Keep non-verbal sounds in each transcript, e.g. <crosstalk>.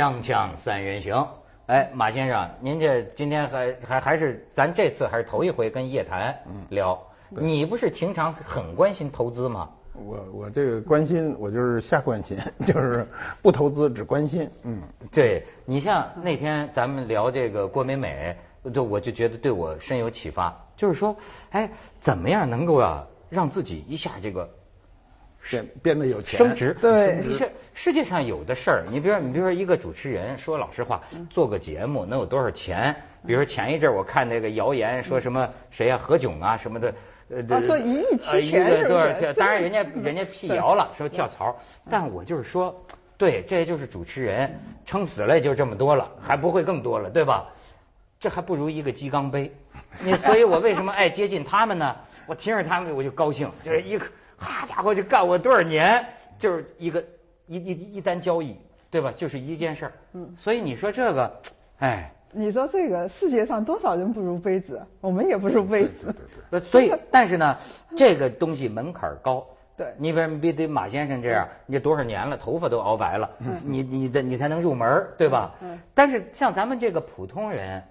锵锵三人行，哎，马先生，您这今天还还还是咱这次还是头一回跟叶檀聊，你不是平常很关心投资吗？我我这个关心，我就是瞎关心，<laughs> 就是不投资只关心，嗯，对你像那天咱们聊这个郭美美，就我就觉得对我深有启发，就是说，哎，怎么样能够啊让自己一下这个变变得有钱，升值？对你是世界上有的事儿，你比如说你比如说一个主持人，说老实话，做个节目能有多少钱？比如说前一阵我看那个谣言说什么谁呀何炅啊什么的。呃，啊说一亿期权呃一个是不是多少钱？当然人家人家辟谣了，说跳槽，但我就是说，对，这就是主持人撑死了也就这么多了，还不会更多了，对吧？这还不如一个鸡缸杯。你所以，我为什么爱接近他们呢？我听着他们我就高兴，就是一个好家伙就干我多少年，就是一个一一一单交易，对吧？就是一件事儿。嗯。所以你说这个，哎。你说这个世界上多少人不如杯子？我们也不如杯子。呃所以，<laughs> 但是呢，这个东西门槛儿高。对你比如你得马先生这样，你这多少年了，头发都熬白了，嗯你你的你才能入门儿，对吧？嗯但是像咱们这个普通人，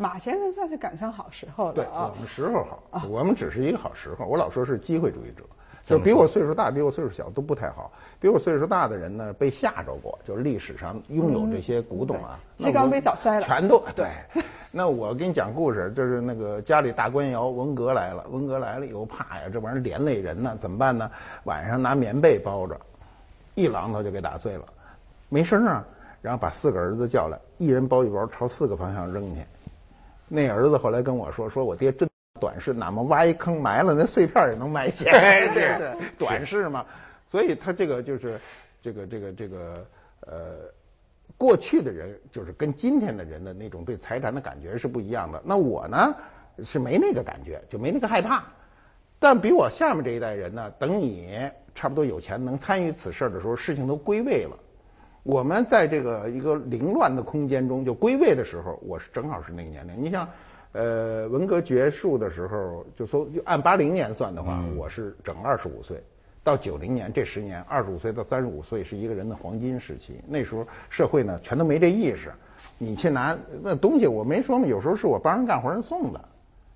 马先生算是赶上好时候了对我。们时候好，我们只是一个好时候。我老说是机会主义者，就是比我岁数大、比我岁数小都不太好。比我岁数大的人呢，被吓着过，就是历史上拥有这些古董啊，鸡缸杯早摔了全都对。<laughs> 那我给你讲故事，就是那个家里大官窑文革来了，文革来了以后，怕呀，这玩意儿连累人呢，怎么办呢？晚上拿棉被包着，一榔头就给打碎了，没声啊。然后把四个儿子叫来，一人包一包，朝四个方向扔去。那儿子后来跟我说，说我爹真短视，哪么挖一坑埋了，那碎片也能埋起来。<laughs> 是对对，短视嘛。所以他这个就是这个这个这个呃，过去的人就是跟今天的人的那种对财产的感觉是不一样的。那我呢是没那个感觉，就没那个害怕。但比我下面这一代人呢，等你差不多有钱能参与此事的时候，事情都归位了。我们在这个一个凌乱的空间中就归位的时候，我是正好是那个年龄。你像，呃，文革结束的时候，就说就按八零年算的话，我是整二十五岁。到九零年这十年，二十五岁到三十五岁是一个人的黄金时期。那时候社会呢，全都没这意识。你去拿那东西，我没说嘛，有时候是我帮人干活人送的。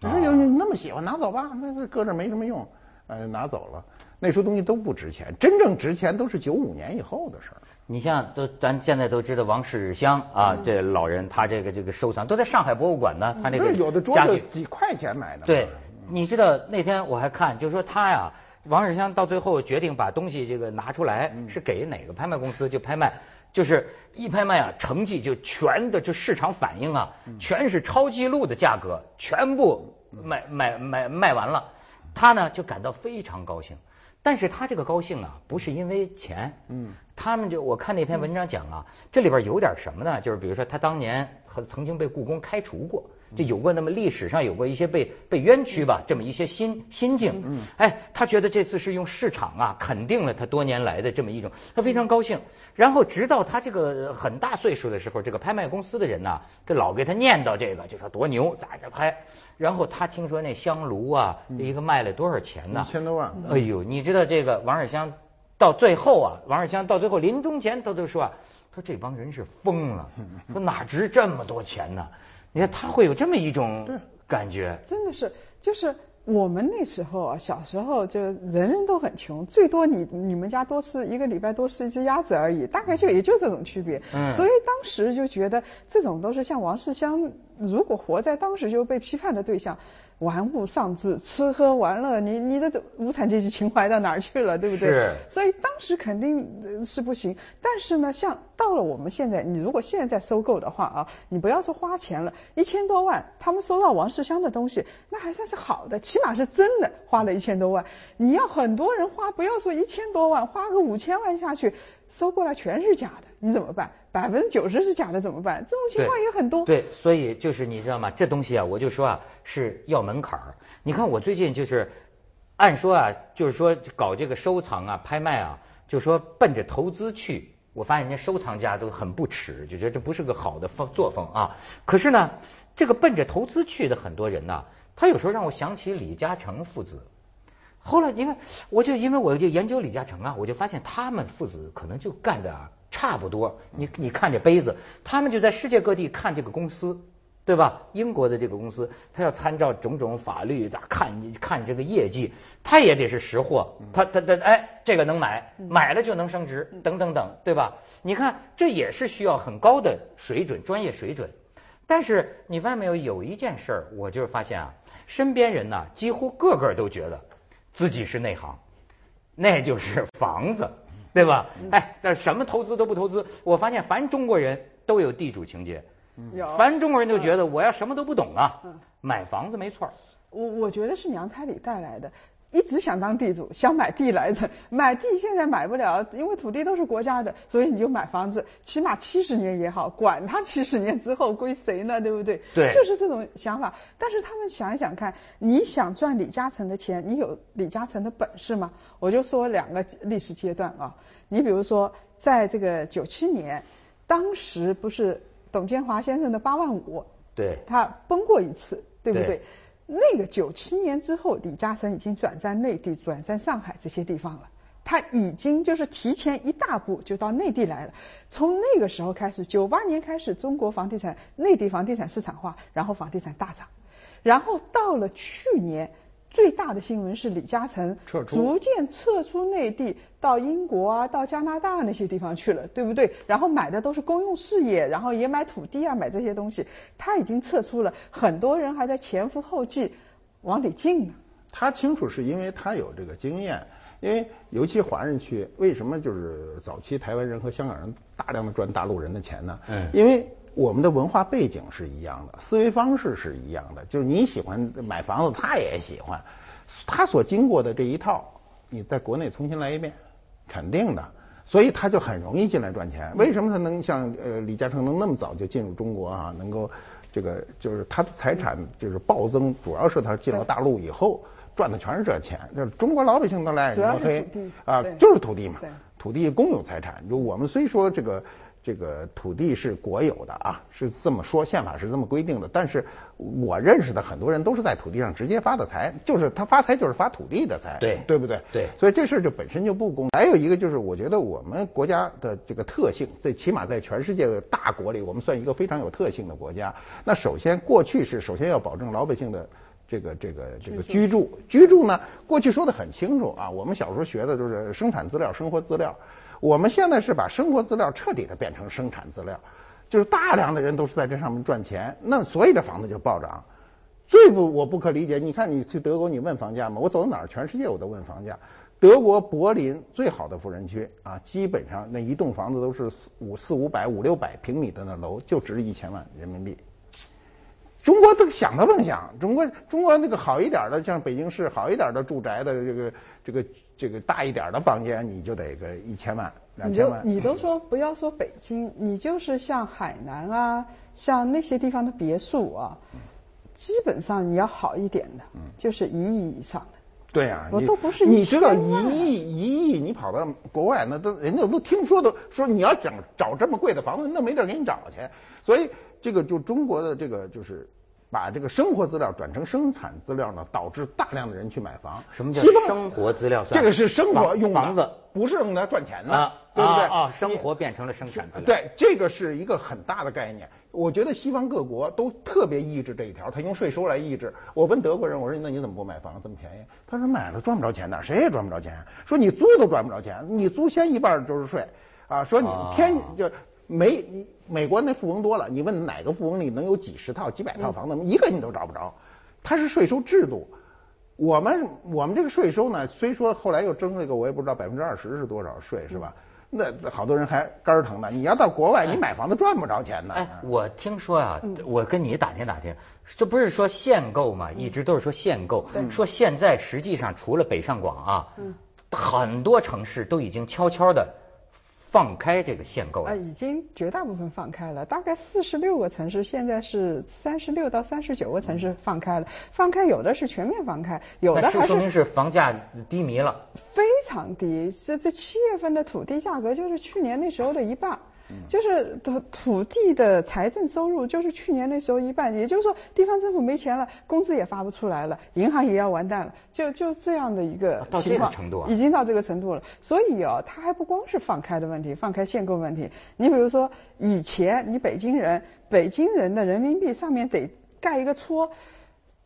你说有你那么喜欢，拿走吧，那那搁这没什么用，呃，拿走了。那时候东西都不值钱，真正值钱都是九五年以后的事儿。你像都咱现在都知道王世襄啊，这老人他这个这个收藏都在上海博物馆呢，他那个那有的桌家具。子几块钱买的。对，你知道那天我还看，就是说他呀，王世襄到最后决定把东西这个拿出来，是给哪个拍卖公司就拍卖，就是一拍卖啊，成绩就全的就市场反应啊，全是超纪录的价格，全部卖卖卖卖完了，他呢就感到非常高兴。但是他这个高兴啊，不是因为钱，嗯，他们就我看那篇文章讲啊，这里边有点什么呢？就是比如说他当年和曾经被故宫开除过，就有过那么历史上有过一些被被冤屈吧，这么一些心心境。嗯，哎，他觉得这次是用市场啊肯定了他多年来的这么一种，他非常高兴。然后直到他这个很大岁数的时候，这个拍卖公司的人呐，这老给他念叨这个，就说多牛，咋着拍。然后他听说那香炉啊，一个卖了多少钱呢？一千多万。哎呦，你知道这个王世襄到最后啊，王世襄到最后临终前他都说啊，他说这帮人是疯了，<laughs> 说哪值这么多钱呢？你看他会有这么一种感觉，真的是，就是我们那时候啊，小时候就人人都很穷，最多你你们家多吃一个礼拜多吃一只鸭子而已，大概就也就这种区别。嗯所以当时就觉得这种都是像王世襄，如果活在当时就被批判的对象。玩物丧志，吃喝玩乐，你你的无产阶级情怀到哪儿去了，对不对？是所以当时肯定呃是不行。但是呢，像到了我们现在，你如果现在收购的话啊，你不要说花钱了，一千多万，他们收到王世襄的东西，那还算是好的，起码是真的花了一千多万。你要很多人花，不要说一千多万，花个五千万下去，收过来全是假的，你怎么办？百分之九十是假的怎么办？这种情况也很多。对，所以就是你知道吗？这东西啊，我就说啊，是要门槛儿。你看我最近就是，按说啊，就是说搞这个收藏啊、拍卖啊，就说奔着投资去。我发现人家收藏家都很不耻，就觉得这不是个好的风作风啊。可是呢，这个奔着投资去的很多人呐，他有时候让我想起李嘉诚父子。后来因为我就因为我就研究李嘉诚啊，我就发现他们父子可能就干的啊差不多。你你看这杯子，他们就在世界各地看这个公司，对吧？英国的这个公司，他要参照种种法律的看看这个业绩，他也得是识货，他他他哎，这个能买，买了就能升值，等等等，对吧？你看这也是需要很高的水准，专业水准。但是你发现没有，有一件事儿，我就是发现啊，身边人呢，几乎个个都觉得自己是内行，那就是房子，对吧？哎，但什么投资都不投资。我发现凡中国人都有地主情节，有凡中国人都觉得我要什么都不懂啊，买房子没错儿。我我觉得是娘胎里带来的，一直想当地主，想买地来着。买地现在买不了，因为土地都是国家的，所以你就买房子，起码七十年也好，管他七十年之后归谁呢，对不对？对就是这种想法。但是他们想一想看，你想赚李嘉诚的钱，你有李嘉诚的本事吗？我就说两个历史阶段啊，你比如说在这个九七年，当时不是董建华先生的八万五，对他崩过一次，对不对对？那个九七年之后，李嘉诚已经转战内地、转战上海这些地方了。他已经就是提前一大步就到内地来了。从那个时候开始，九八年开始，中国房地产、内地房地产市场化，然后房地产大涨。然后到了去年，最大的新闻是李嘉诚撤出逐渐撤出内地，到英国啊，到加拿大那些地方去了，对不对？然后买的都是公用事业，然后也买土地啊，买这些东西，他已经撤出了，很多人还在前赴后继往里进呢。他清楚是因为他有这个经验，因为尤其华人区，为什么就是早期台湾人和香港人大量的赚大陆人的钱呢？嗯因为我们的文化背景是一样的，思维方式是一样的，就是你喜欢买房子，他也喜欢，他所经过的这一套，你在国内重新来一遍，肯定的。所以他就很容易进来赚钱。为什么他能像呃李嘉诚能那么早就进入中国啊？能够这个就是他的财产就是暴增，主要是他进了大陆以后赚的全是这钱。就是中国老百姓都来主要是抹黑啊对，就是土地嘛。土地公有财产，就我们虽说这个这个土地是国有的啊，是这么说，宪法是这么规定的，但是我认识的很多人都是在土地上直接发的财，就是他发财就是发土地的财，对对不对？对所以这事儿就本身就不公。还有一个就是，我觉得我们国家的这个特性，最起码在全世界的大国里，我们算一个非常有特性的国家。那首先，过去是首先要保证老百姓的。这个这个这个居住居住呢，过去说的很清楚啊，我们小时候学的就是生产资料、生活资料，我们现在是把生活资料彻底的变成生产资料，就是大量的人都是在这上面赚钱，那所以这房子就暴涨。最不我不可理解，你看你去德国，你问房价吗？我走到哪儿，全世界我都问房价。德国柏林最好的富人区啊，基本上那一栋房子都是四五四五百五六百平米的那楼，就值一千万人民币。中国都想都甭想，中国中国那个好一点的，像北京市好一点的住宅的这个这个这个大一点的房间，你就得个一千万两你就千万。你都说不要说北京，你就是像海南啊，像那些地方的别墅啊，基本上你要好一点的，就是一亿以上的。对呀、你我都不是你知道一亿一亿，你跑到国外那都人家都听说都说你要想找这么贵的房子，那没地儿给你找去。所以这个就中国的这个就是把这个生活资料转成生产资料呢，导致大量的人去买房。什么叫生活资料这个是生活用的房子不是用来赚钱的，啊对不对？啊啊生活变成了生产资料对，这个是一个很大的概念。我觉得西方各国都特别抑制这一条，他用税收来抑制。我问德国人，我说那你怎么不买房这么便宜？他说买了赚不着钱的，谁也赚不着钱。说你租都赚不着钱，你租先一半就是税啊。说你啊天就没你美国那富翁多了，你问哪个富翁里能有几十套、几百套房子，一个你都找不着。它是税收制度。我们我们这个税收呢，虽说后来又征这个，我也不知道百分之二十是多少税，是吧？那好多人还肝儿疼呢。你要到国外，你买房子赚不着钱呢。哎，我听说啊，我跟你打听打听，这不是说限购嘛，一直都是说限购，说现在实际上除了北上广啊，很多城市都已经悄悄的放开这个限购啊，已经绝大部分放开了，大概四十六个城市，现在是三十六到三十九个城市放开了。放开有的是全面放开，有的还说明是房价低迷了。非常低。这这七月份的土地价格就是去年那时候的一半。就是土土地的财政收入就是去年那时候一半，也就是说地方政府没钱了，工资也发不出来了，银行也要完蛋了，就就这样的一个到这情况，个程度啊已经到这个程度了。所以啊，它还不光是放开的问题，放开限购问题。你比如说以前你北京人，北京人的人民币上面得盖一个戳，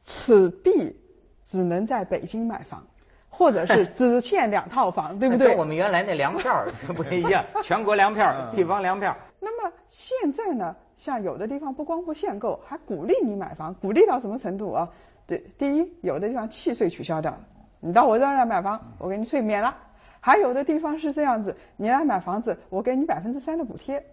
此币只能在北京买房，或者是 <laughs> 只限两套房，对不对？跟我们原来那粮票儿 <laughs> 不一样，全国粮票、地方粮票。那么现在呢，像有的地方不光不限购，还鼓励你买房，鼓励到什么程度啊？对，第一，有的地方契税取消掉了，你到我这儿来买房，我给你税免了。还有的地方是这样子，你来买房子，我给你百分之三的补贴。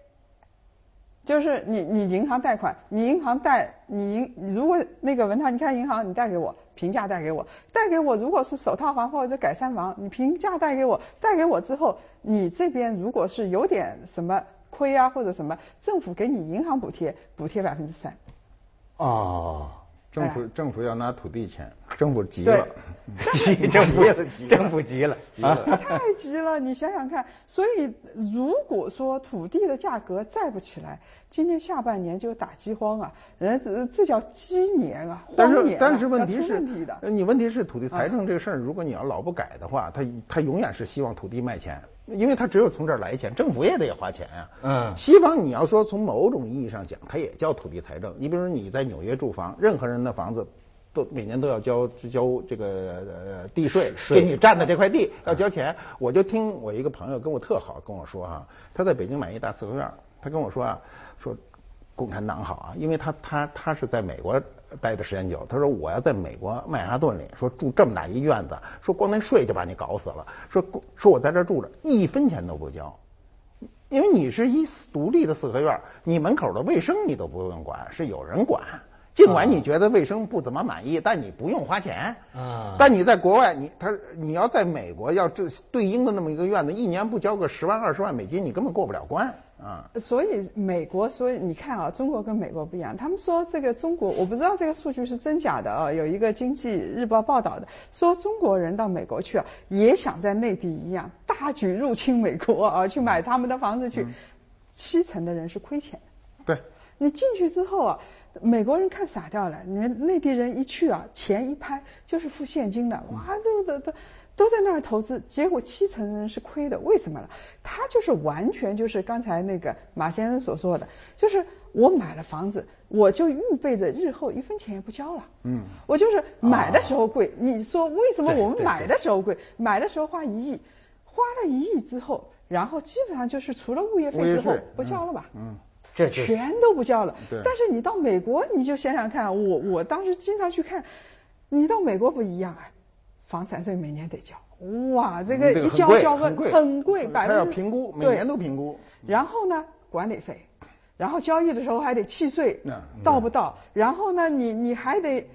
就是你你银行贷款，你银行贷你银你如果那个文涛，你看银行你贷给我，平价带给我，带给我如果是首套房或者改善房，你平价带给我，带给我之后，你这边如果是有点什么亏啊或者什么，政府给你银行补贴，补贴百分之三。哦，政府政府要拿土地钱，政府急了，<laughs> 急 <laughs> <laughs> 政府急了。急政府急了，急了太急了，你想想看。所以如果说土地的价格再不起来，今年下半年就打饥荒啊，人家这这叫鸡年啊，但是荒年啊但是问题是问题的，呃你问题是土地财政这个事儿，如果你要老不改的话，他他永远是希望土地卖钱，因为他只有从这儿来钱，政府也得花钱呀、嗯西方你要说从某种意义上讲，它也叫土地财政。你比如说你在纽约住房，任何人的房子。都每年都要交交这个呃地税，税就你占的这块地要交钱。我就听我一个朋友跟我特好跟我说哈、他在北京买一大四合院，他跟我说啊，说共产党好啊，因为他他他是在美国待的时间久，他说我要在美国曼哈顿里说住这么大一院子，说光那税就把你搞死了，说说我在这住着一分钱都不交。因为你是一独立的四合院，你门口的卫生你都不用管，是有人管。尽管你觉得卫生不怎么满意，但你不用花钱。啊但你在国外，你他你要在美国要这对应的那么一个院子，一年不交个十万二十万美金，你根本过不了关啊。所以美国，所以你看啊，中国跟美国不一样。他们说这个中国，我不知道这个数据是真假的啊。有一个经济日报报道的，说中国人到美国去啊，也想在内地一样大举入侵美国啊，去买他们的房子去。七成的人是亏钱的。对，你进去之后啊，美国人看傻掉了。你们内地人一去啊，钱一拍就是付现金的，哇，都都都都在那儿投资，结果七成人是亏的。为什么呢？他就是完全就是刚才那个马先生所说的，就是我买了房子，我就预备着日后一分钱也不交了。嗯我就是买的时候贵，你说为什么我们买的时候贵？买的时候花一亿，花了一亿之后，然后基本上就是除了物业费之后不交了吧？嗯，这就全都不交了对。但是你到美国，你就想想看，我我当时经常去看，你到美国不一样啊，房产税每年得交，哇，这个一交交个很贵百分之评估，每对年都评估。然后呢，管理费，然后交易的时候还得契税。嗯，到不到？然后呢，你你还得，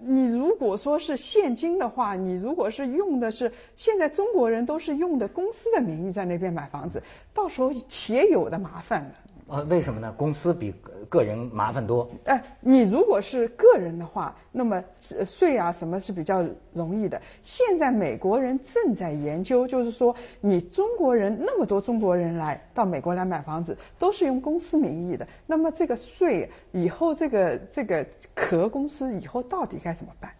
你如果说是现金的话，你如果是用的是现在中国人都是用的公司的名义在那边买房子，到时候且有的麻烦了。呃为什么呢？公司比个个人麻烦多。哎，你如果是个人的话，那么税啊什么是比较容易的。现在美国人正在研究，就是说你中国人那么多中国人来到美国来买房子，都是用公司名义的，那么这个税以后这个这个壳公司以后到底该怎么办？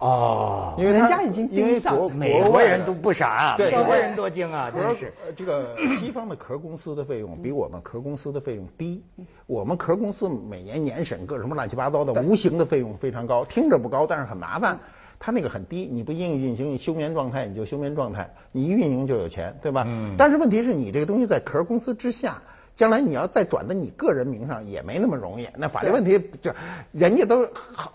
哦，因为他人家已经因为盯上国美国人都不傻啊，对美国人多精啊，壳真是。呃这个 <clears throat> 西方的壳公司的费用比我们壳公司的费用低，我们壳公司每年年审各什么乱七八糟的无形的费用非常高，听着不高，但是很麻烦。它那个很低，你不应运行，你休眠状态你就休眠状态，你一运营就有钱，对吧？嗯但是问题是你这个东西在壳公司之下。将来你要再转到你个人名上也没那么容易，那法律问题就人家都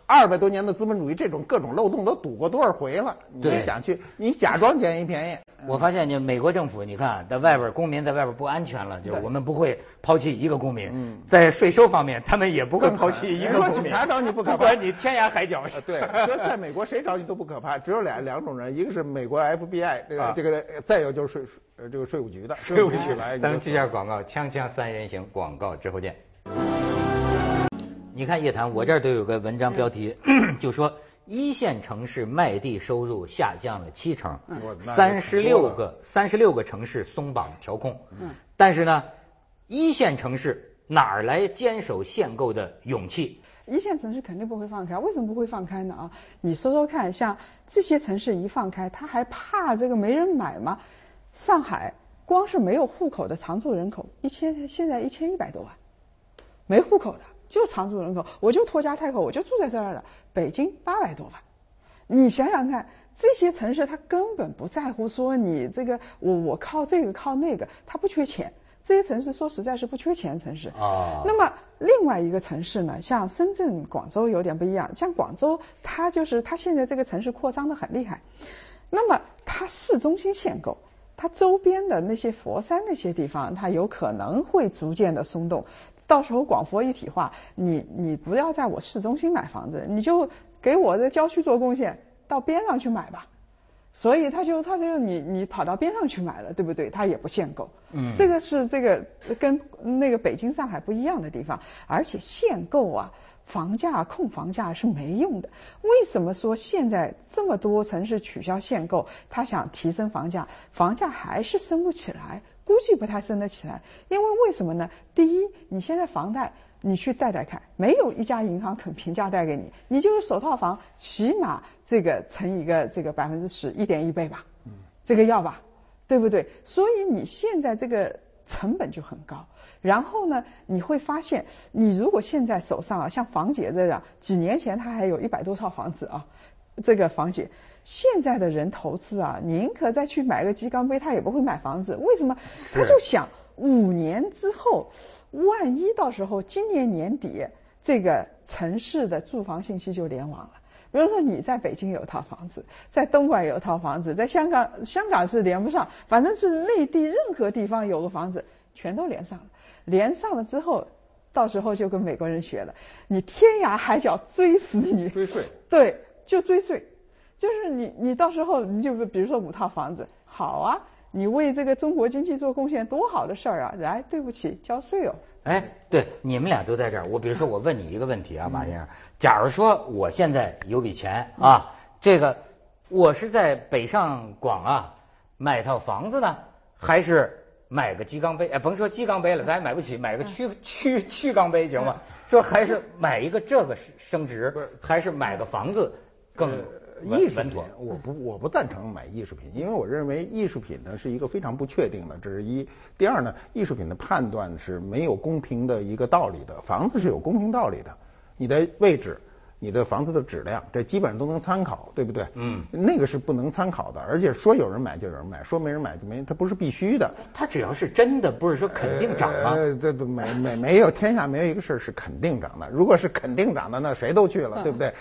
二百多年的资本主义，这种各种漏洞都堵过多少回了？你对想去，你假装捡一便宜，我发现，就美国政府，你看，在外边公民在外边不安全了，就是我们不会抛弃一个公民。嗯在税收方面，他们也不会抛弃一个公民。警察找你不可怕 <laughs> 不管你天涯海角。呃，<laughs> 对，说在美国谁找你都不可怕，只有两两种人，一个是美国 FBI 这个、啊这个，再有就是税呃这个税务局的，税务局来，咱们去下广告，锵锵三人行，广告之后见。你看叶檀，我这儿都有个文章标题，<clears throat> 就说一线城市卖地收入下降了七成嗯，三十六个三十六个城市松绑调控，嗯但是呢，一线城市哪儿来坚守限购的勇气？一线城市肯定不会放开，为什么不会放开呢？啊，你说说看，像这些城市一放开，他还怕这个没人买吗？上海光是没有户口的常住人口一千，现在一千一百多万，没户口的就常住人口，我就拖家带口，我就住在这儿了。北京八百多万，你想想看，这些城市他根本不在乎说你这个我我靠这个靠那个，他不缺钱。这些城市说实在是不缺钱的城市啊。那么另外一个城市呢，像深圳、广州有点不一样。像广州，它就是它现在这个城市扩张的很厉害。那么它市中心限购，它周边的那些佛山那些地方，它有可能会逐渐的松动。到时候广佛一体化，你你不要在我市中心买房子，你就给我的郊区做贡献，到边上去买吧。所以他就他就你你跑到边上去买了，对不对？他也不限购，嗯，这个是这个跟那个北京上海不一样的地方，而且限购啊，房价控房价是没用的。为什么说现在这么多城市取消限购，他想提升房价，房价还是升不起来，估计不太升得起来。因为为什么呢？第一，你现在房贷。你去贷贷看，没有一家银行肯平价贷给你，你就是首套房，起码这个乘一个这个百分之十，一点一倍吧，这个要吧，对不对？所以你现在这个成本就很高。然后呢，你会发现，你如果现在手上啊，像房姐这样，几年前她还有一百多套房子啊，这个房姐，现在的人投资啊，宁可再去买个鸡缸杯，他也不会买房子。为什么？他就想五年之后。万一到时候今年年底这个城市的住房信息就联网了，比如说你在北京有套房子，在东莞有套房子，在香港香港是连不上，反正是内地任何地方有个房子全都连上了，连上了之后，到时候就跟美国人学了，你天涯海角追死你，追税，对，就追税，就是你你到时候你就比如说五套房子，好啊。你为这个中国经济做贡献，多好的事儿啊！来，对不起，交税哦。哎，对，你们俩都在这儿。我比如说，我问你一个问题啊，<laughs> 马先生，假如说我现在有笔钱啊，这个我是在北上广啊买套房子呢，还是买个鸡缸杯？哎，甭说鸡缸杯了，咱也买不起，买个曲曲曲缸杯行吗？说还是买一个这个升值，还是买个房子更？艺术品，我不我不赞成买艺术品，因为我认为艺术品呢是一个非常不确定的，这是一。第二呢，艺术品的判断是没有公平的一个道理的，房子是有公平道理的，你的位置，你的房子的质量，这基本上都能参考，对不对？嗯。那个是不能参考的，而且说有人买就有人买，说没人买就没，它不是必须的。它只要是真的，不是说肯定涨吗？呃，这都没没没有，天下没有一个事儿是肯定涨的。如果是肯定涨的，那谁都去了，对不对？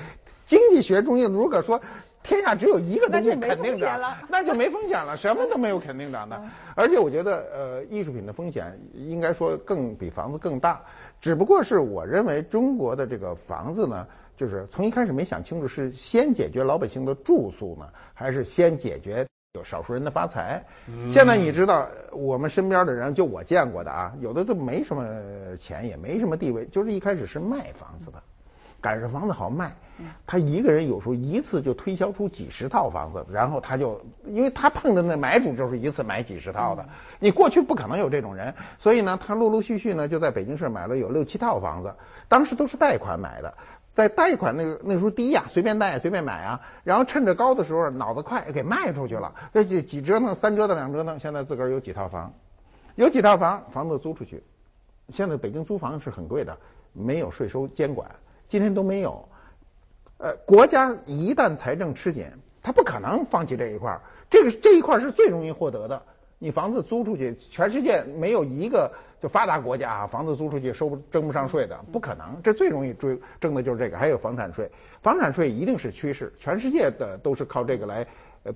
经济学中心如果说天下只有一个东西肯定涨，那就没风险了，什么都没有肯定涨的。<laughs> 而且我觉得，呃，艺术品的风险应该说更比房子更大。只不过是我认为中国的这个房子呢，就是从一开始没想清楚是先解决老百姓的住宿呢，还是先解决有少数人的发财。现在你知道，我们身边的人，就我见过的啊，有的都没什么钱，也没什么地位，就是一开始是卖房子的。赶上房子好卖，他一个人有时候一次就推销出几十套房子，然后他就，因为他碰的那买主就是一次买几十套的，你过去不可能有这种人，所以呢，他陆陆续续呢就在北京市买了有六七套房子，当时都是贷款买的，在贷款那个那时候低呀，随便贷随便买啊，然后趁着高的时候脑子快给卖出去了，这几几折腾三折腾两折腾，现在自个儿有几套房，有几套房房子租出去，现在北京租房是很贵的，没有税收监管。今天都没有，呃，国家一旦财政吃紧，他不可能放弃这一块儿。这个这一块儿是最容易获得的。你房子租出去，全世界没有一个就发达国家啊，房子租出去收不征不上税的，不可能。这最容易追征的就是这个，还有房产税。房产税一定是趋势，全世界的都是靠这个来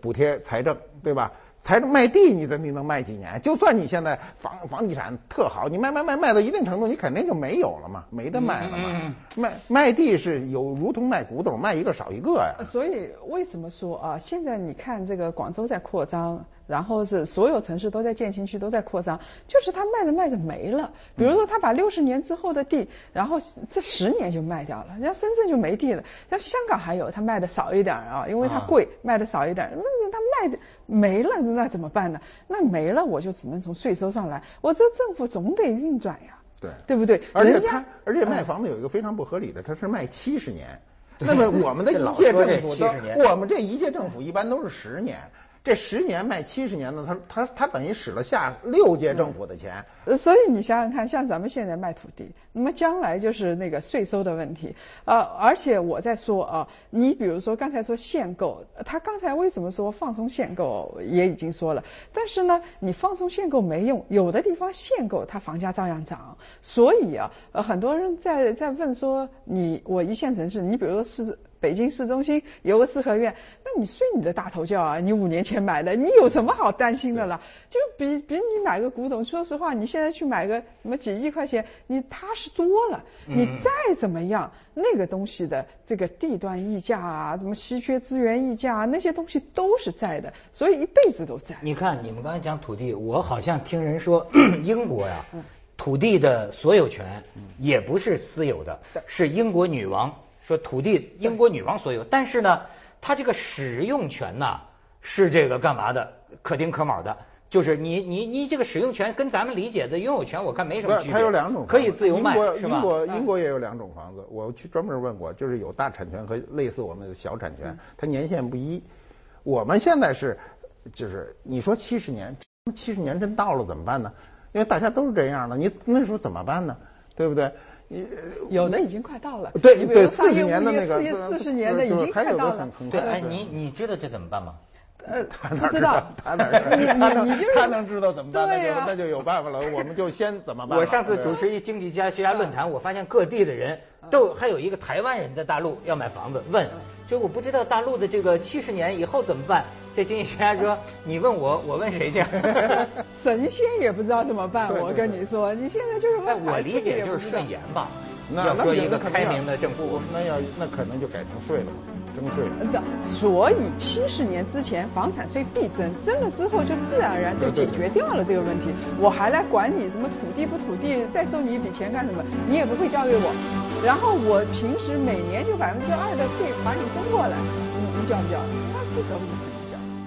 补贴财政，对吧？财政卖地，你怎你能卖几年？就算你现在房房地产特好，你卖卖卖卖到一定程度，你肯定就没有了嘛，没得卖了嘛。卖卖地是有如同卖古董，卖一个少一个呀。所以为什么说啊？现在你看这个广州在扩张。然后是所有城市都在建新区，都在扩张，就是他卖着卖着没了。比如说他把六十年之后的地，然后这十年就卖掉了，人家深圳就没地了。那香港还有，他卖的少一点啊，因为它贵，卖的少一点。那他卖的没了，那怎么办呢？那没了我就只能从税收上来，我这政府总得运转呀。对，对不对？而且他，而且卖房子有一个非常不合理的，他是卖七十年。那么我们的 <laughs> 一届政府70年都，我们这一届政府一般都是十年，这十年卖七十年呢，他他他等于使了下六届政府的钱。呃，所以你想想看，像咱们现在卖土地，那么将来就是那个税收的问题啊、而且我在说啊，你比如说刚才说限购，呃他刚才为什么说放松限购也已经说了，但是呢，你放松限购没用，有的地方限购，它房价照样涨。所以啊，呃，很多人在在问说，你我一线城市，你比如说市。北京市中心有个四合院，那你睡你的大头觉啊！你五年前买的，你有什么好担心的了？就比比你买个古董，说实话，你现在去买个什么几亿块钱，你踏实多了。你再怎么样，那个东西的这个地段溢价啊，什么稀缺资源溢价啊，那些东西都是在的，所以一辈子都在。你看，你们刚才讲土地，我好像听人说，<clears throat> 英国呀，土地的所有权也不是私有的，是英国女王说土地英国女王所有，但是呢，它这个使用权呐是这个干嘛的，可丁可卯的。就是你你你这个使用权跟咱们理解的拥有权，我看没什么区别。不是，它有两种房子，可以自由卖英国，是吧？英国英国也有两种房子，我去专门问过，就是有大产权和类似我们的小产权，它年限不一。我们现在是，就是你说七十年，七十年真到了怎么办呢？因为大家都是这样的，你那时候怎么办呢？对不对？你有的已经快到了。对你比如对，四十年的那个业四十年的已经还有快到了很。很对，哎，你你知道这怎么办吗？呃，<laughs> 他不知道，他哪知道你你你就是他能知道怎么办？那对呀就那就有办法了，我们就先怎么办？我上次主持一经济家学家论坛，我发现各地的人都还有一个台湾人在大陆要买房子，问，就我不知道大陆的这个七十年以后怎么办。这经济学家说，你问我，我问谁去？<laughs> 神仙也不知道怎么办。<laughs> 我跟你说，你现在就是哎，问我理解就是顺延吧。那要说一个开明的政府，那要那可能就改成税了，征税。的，所以七十年之前房产税必征，征了之后就自然而然就解决掉了这个问题。我还来管你什么土地不土地，再收你一笔钱干什么？你也不会交给我。然后我平时每年就百分之二的税把你征过来，你你交不交？那这时候